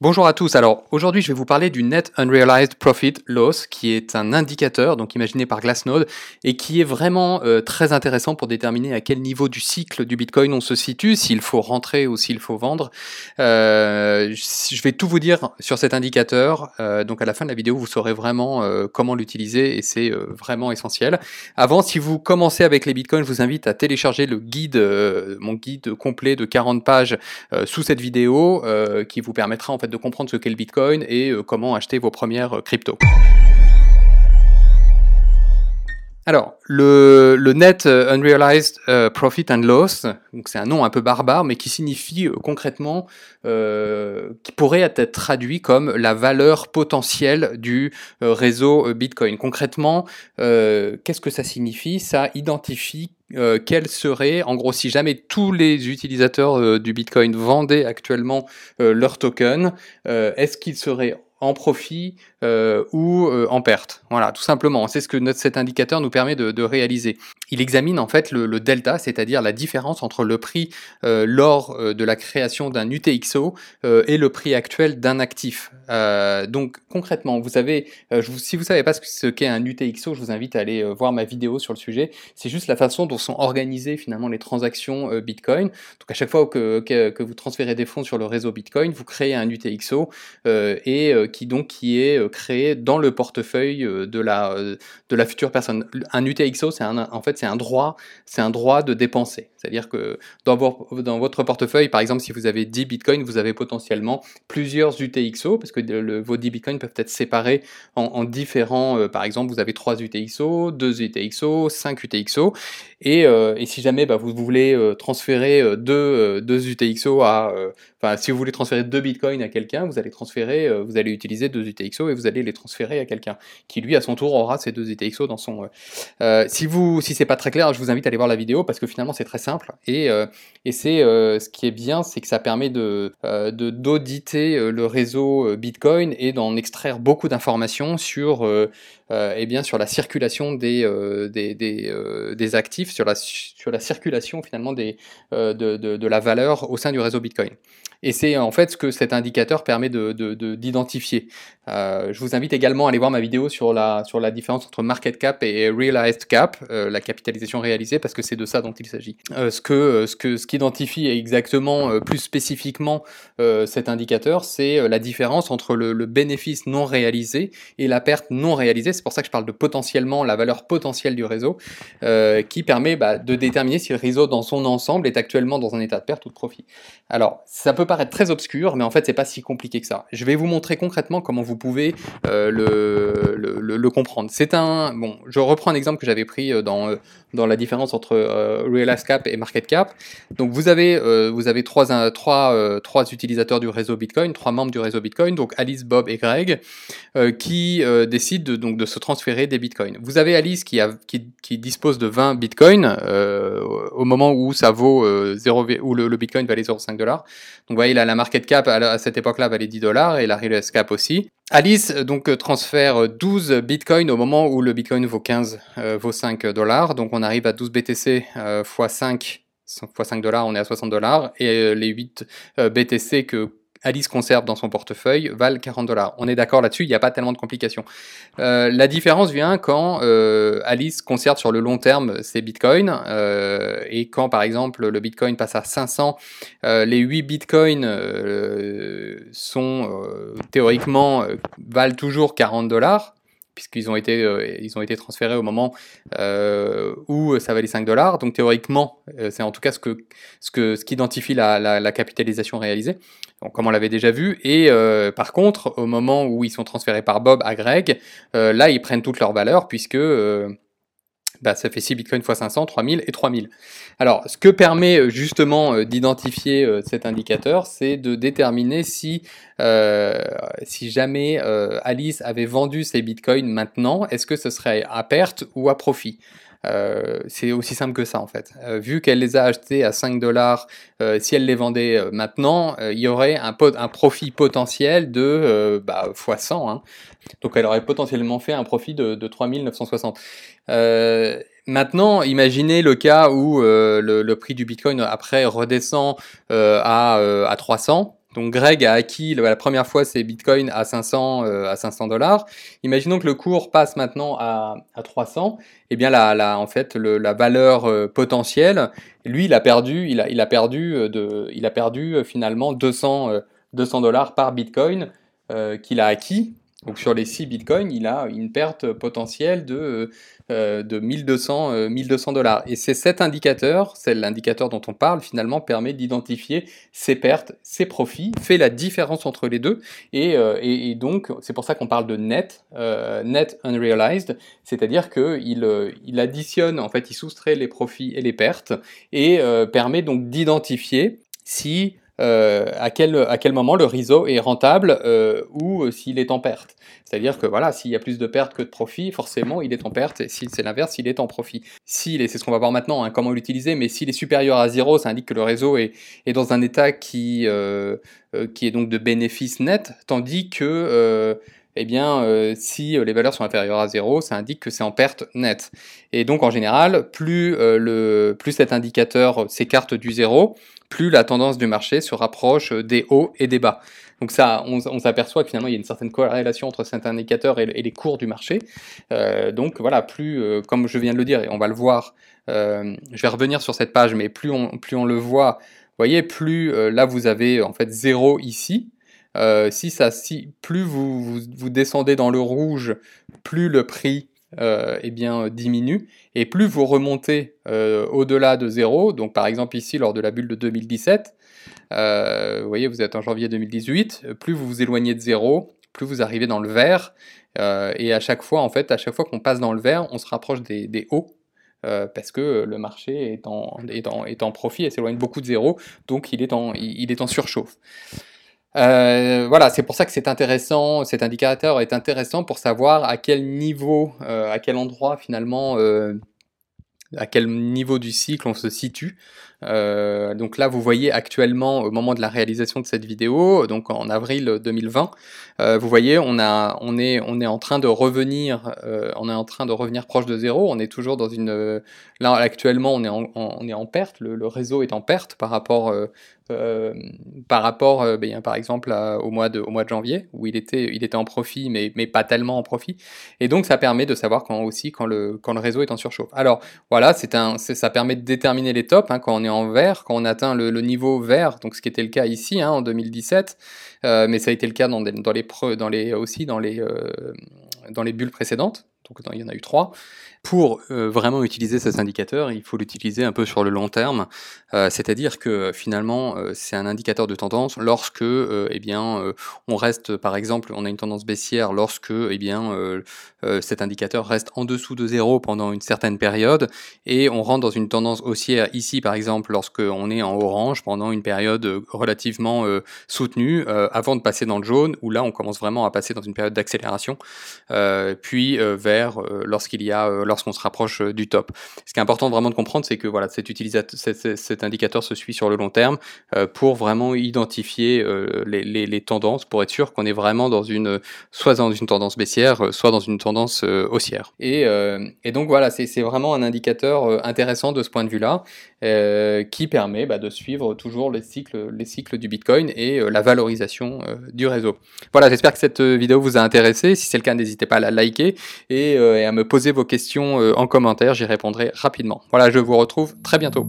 Bonjour à tous. Alors aujourd'hui, je vais vous parler du Net Unrealized Profit Loss, qui est un indicateur, donc imaginé par Glassnode, et qui est vraiment euh, très intéressant pour déterminer à quel niveau du cycle du Bitcoin on se situe, s'il faut rentrer ou s'il faut vendre. Euh, je vais tout vous dire sur cet indicateur. Euh, donc à la fin de la vidéo, vous saurez vraiment comment l'utiliser, et c'est vraiment essentiel. Avant, si vous commencez avec les Bitcoins, je vous invite à télécharger le guide, mon guide complet de 40 pages sous cette vidéo, qui vous permettra en fait de comprendre ce qu'est le Bitcoin et euh, comment acheter vos premières euh, cryptos. Alors, le, net euh, unrealized profit and loss, c'est un nom un peu barbare, mais qui signifie concrètement, qui pourrait être traduit comme la valeur potentielle du réseau Bitcoin. Concrètement, qu'est-ce que ça signifie? Ça identifie euh, quel serait, en gros, si jamais tous les utilisateurs euh, du Bitcoin vendaient actuellement euh, leur token, est-ce qu'ils seraient en profit euh, ou euh, en perte. Voilà, tout simplement. C'est ce que notre, cet indicateur nous permet de, réaliser. Il examine en fait le, delta, c'est-à-dire la différence entre le prix euh, lors de la création d'un UTXO et le prix actuel d'un actif. donc concrètement, vous savez, si vous savez pas ce qu'est un UTXO, je vous invite à aller voir ma vidéo sur le sujet. C'est juste la façon dont sont organisées finalement les transactions Bitcoin. Donc à chaque fois que, que, que, vous transférez des fonds sur le réseau Bitcoin, vous créez un UTXO et qui donc qui est euh, créé dans le portefeuille euh, de la, euh, de la future personne. Un UTXO, c'est un, en fait, c'est un droit, c'est un droit de dépenser. C'est-à-dire que dans, dans, votre portefeuille, par exemple, si vous avez 10 bitcoins, vous avez potentiellement plusieurs UTXO, parce que le, vos 10 bitcoins peuvent être séparés en, différents, par exemple, vous avez 3 UTXO, 2 UTXO, 5 UTXO, et, et si jamais bah, vous voulez transférer 2, 2 UTXO à, enfin, si vous voulez transférer 2 bitcoins à quelqu'un, vous allez transférer, vous allez utiliser 2 UTXO et vous allez les transférer à quelqu'un qui lui à son tour aura ces deux UTXO dans son. Euh, euh, si vous, si c'est pas très clair, je vous invite à aller voir la vidéo parce que finalement c'est très simple et euh, c'est ce qui est bien, c'est que ça permet de d'auditer le réseau Bitcoin et d'en extraire beaucoup d'informations sur eh bien sur la circulation des des, des, des, actifs, sur la sur la circulation finalement des de, de, de la valeur au sein du réseau Bitcoin. Et c'est en fait ce que cet indicateur permet d'identifier. De, euh, je vous invite également à aller voir ma vidéo sur la, sur la différence entre market cap et realized cap, euh, la capitalisation réalisée, parce que c'est de ça dont il s'agit. Euh, ce que ce que ce qu'identifie exactement, euh, plus spécifiquement, euh, cet indicateur, c'est euh, la différence entre le, le, bénéfice non réalisé et la perte non réalisée. C'est pour ça que je parle de potentiellement la valeur potentielle du réseau, qui permet bah, de déterminer si le réseau dans son ensemble est actuellement dans un état de perte ou de profit. Alors, ça peut paraître très obscur, mais en fait, c'est pas si compliqué que ça. Je vais vous montrer concrètement comment vous pouvez euh, le, comprendre. C'est un bon. Je reprends un exemple que j'avais pris euh, dans euh, dans la différence entre euh, Realize Cap et Market Cap. Donc vous avez vous avez trois trois trois utilisateurs du réseau Bitcoin, trois membres du réseau Bitcoin, donc Alice, Bob et Greg, qui décident de, donc de se transférer des Bitcoins. Vous avez Alice qui a qui dispose de 20 Bitcoins au moment où ça vaut 0 où le, le Bitcoin valait 0,5 dollars. Donc vous voyez là la Market Cap à, cette époque-là valait 10 dollars et la Realize Cap aussi. Alice euh, donc euh, transfère 12 euh, bitcoins au moment où le bitcoin vaut 15, vaut 5 dollars. Donc on arrive à 12 BTC x 5 x 5 dollars, on est à 60 dollars. Et les 8 BTC que Alice conserve dans son portefeuille valent 40 dollars. On est d'accord là-dessus, il n'y a pas tellement de complications. Euh, la différence vient quand euh, Alice conserve sur le long terme ses bitcoins euh, et quand par exemple le bitcoin passe à 500, euh, les 8 bitcoins sont théoriquement valent toujours 40 dollars puisqu'ils ont été ils ont été transférés au moment où ça valait 5 dollars. Donc théoriquement, c'est en tout cas ce que ce qu'identifie la, capitalisation réalisée comme on l'avait déjà vu. Et euh, par contre, au moment où ils sont transférés par Bob à Greg, euh, là, ils prennent toute leur valeur puisque euh, bah, ça fait 6 bitcoins x 500, 3000 et 3000. Alors, ce que permet justement d'identifier cet indicateur, c'est de déterminer si, si jamais Alice avait vendu ses bitcoins maintenant, est-ce que ce serait à perte ou à profit? Euh, c'est aussi simple que ça en fait. Euh, vu qu'elle les a achetés à 5 dollars, euh, si elle les vendait maintenant, il y aurait un, profit potentiel de bah, x 100. Hein. Donc elle aurait potentiellement fait un profit de, de 3960. Maintenant, imaginez le cas où le, le, prix du Bitcoin après redescend à, à 300 Donc Greg a acquis la première fois ses bitcoins à 500 à 500 dollars. Imaginons que le cours passe maintenant à, à 300. Eh bien la en fait la valeur potentielle, lui il a perdu il a, perdu perdu finalement 200 200 dollars par bitcoin qu'il a acquis donc sur les 6 bitcoins, il a une perte potentielle de, euh, de 1200 1200 euh, dollars. Et c'est cet indicateur, c'est l'indicateur dont on parle, finalement permet d'identifier ses pertes, ses profits, fait la différence entre les deux. Et, euh, et, donc c'est pour ça qu'on parle de net, net unrealized, c'est-à-dire qu'il il additionne, en fait, il soustrait les profits et les pertes et permet donc d'identifier si euh, à, quel, à quel moment le réseau est rentable euh, ou euh, s'il est en perte. C'est-à-dire que voilà, s'il y a plus de pertes que de profits, forcément il est en perte, et si c'est l'inverse, il est en profit. S'il est, c'est ce qu'on va voir maintenant, hein, comment l'utiliser, mais s'il est supérieur à zéro, ça indique que le réseau est, est dans un état qui, qui est donc de bénéfice net, tandis que eh bien, si les valeurs sont inférieures à zéro, ça indique que c'est en perte nette. Et donc, en général, plus, le, plus cet indicateur s'écarte du zéro, plus la tendance du marché se rapproche des hauts et des bas. Donc ça, on, s'aperçoit que finalement il y a une certaine corrélation entre cet indicateur et, les cours du marché. Euh, donc voilà, plus, euh, comme je viens de le dire, et on va le voir, euh, je vais revenir sur cette page, mais plus on, plus on le voit, vous voyez, plus là vous avez en fait zéro ici. Si ça, si plus vous, descendez dans le rouge, plus le prix euh, eh bien, diminue. Et plus vous remontez euh, au-delà de zéro, donc par exemple ici lors de la bulle de 2017, euh, vous voyez, vous êtes en janvier 2018, plus vous vous éloignez de zéro, plus vous arrivez dans le vert. et à chaque fois, en fait, à chaque fois qu'on passe dans le vert, on se rapproche des, hauts. parce que le marché est en, profit et s'éloigne beaucoup de zéro, donc il est il est en surchauffe. Euh, voilà, c'est pour ça que c'est intéressant, cet indicateur est intéressant pour savoir à quel niveau, euh, à quel endroit finalement, euh, à quel niveau du cycle on se situe. Euh, donc là, vous voyez actuellement, au moment de la réalisation de cette vidéo, donc en avril 2020, euh, vous voyez, on, a, on, est, on est en train de revenir, euh, on est en train de revenir proche de zéro. On est toujours dans une, là actuellement, on est en, on est en perte. Le, réseau est en perte par rapport, par rapport, ben, par exemple, au mois de, au mois de janvier où il était, il était en profit, mais, mais pas tellement en profit. Et donc, ça permet de savoir quand aussi quand le, quand le réseau est en surchauffe. Alors voilà, c'est un, ça permet de déterminer les tops hein, quand on est en vert, quand on atteint le, niveau vert, donc ce qui était le cas ici hein, en 2017, euh, mais ça a été le cas dans, dans les, dans les, aussi dans les, euh, dans les bulles précédentes, donc il y en a eu trois. Pour euh, vraiment utiliser cet indicateur, il faut l'utiliser un peu sur le long terme, euh, c'est-à-dire que finalement euh, c'est un indicateur de tendance lorsque eh bien on reste par exemple on a une tendance baissière lorsque eh bien cet indicateur reste en dessous de zéro pendant une certaine période et on rentre dans une tendance haussière ici par exemple lorsque on est en orange pendant une période relativement soutenue avant de passer dans le jaune où là on commence vraiment à passer dans une période d'accélération puis vers lorsqu'il y a lorsqu'on se rapproche euh, du top. Ce qui est important vraiment de comprendre, c'est que voilà, cet, indicateur se suit sur le long terme euh, pour vraiment identifier euh, les, tendances, pour être sûr qu'on est vraiment dans une, soit dans une tendance baissière, soit dans une tendance haussière. Et, donc voilà, c'est vraiment un indicateur intéressant de ce point de vue-là, qui permet bah, de suivre toujours les cycles, les cycles du Bitcoin et la valorisation du réseau. Voilà, j'espère que cette vidéo vous a intéressé. Si c'est le cas, n'hésitez pas à la liker et à me poser vos questions euh, en commentaire, j'y répondrai rapidement. Voilà, je vous retrouve très bientôt.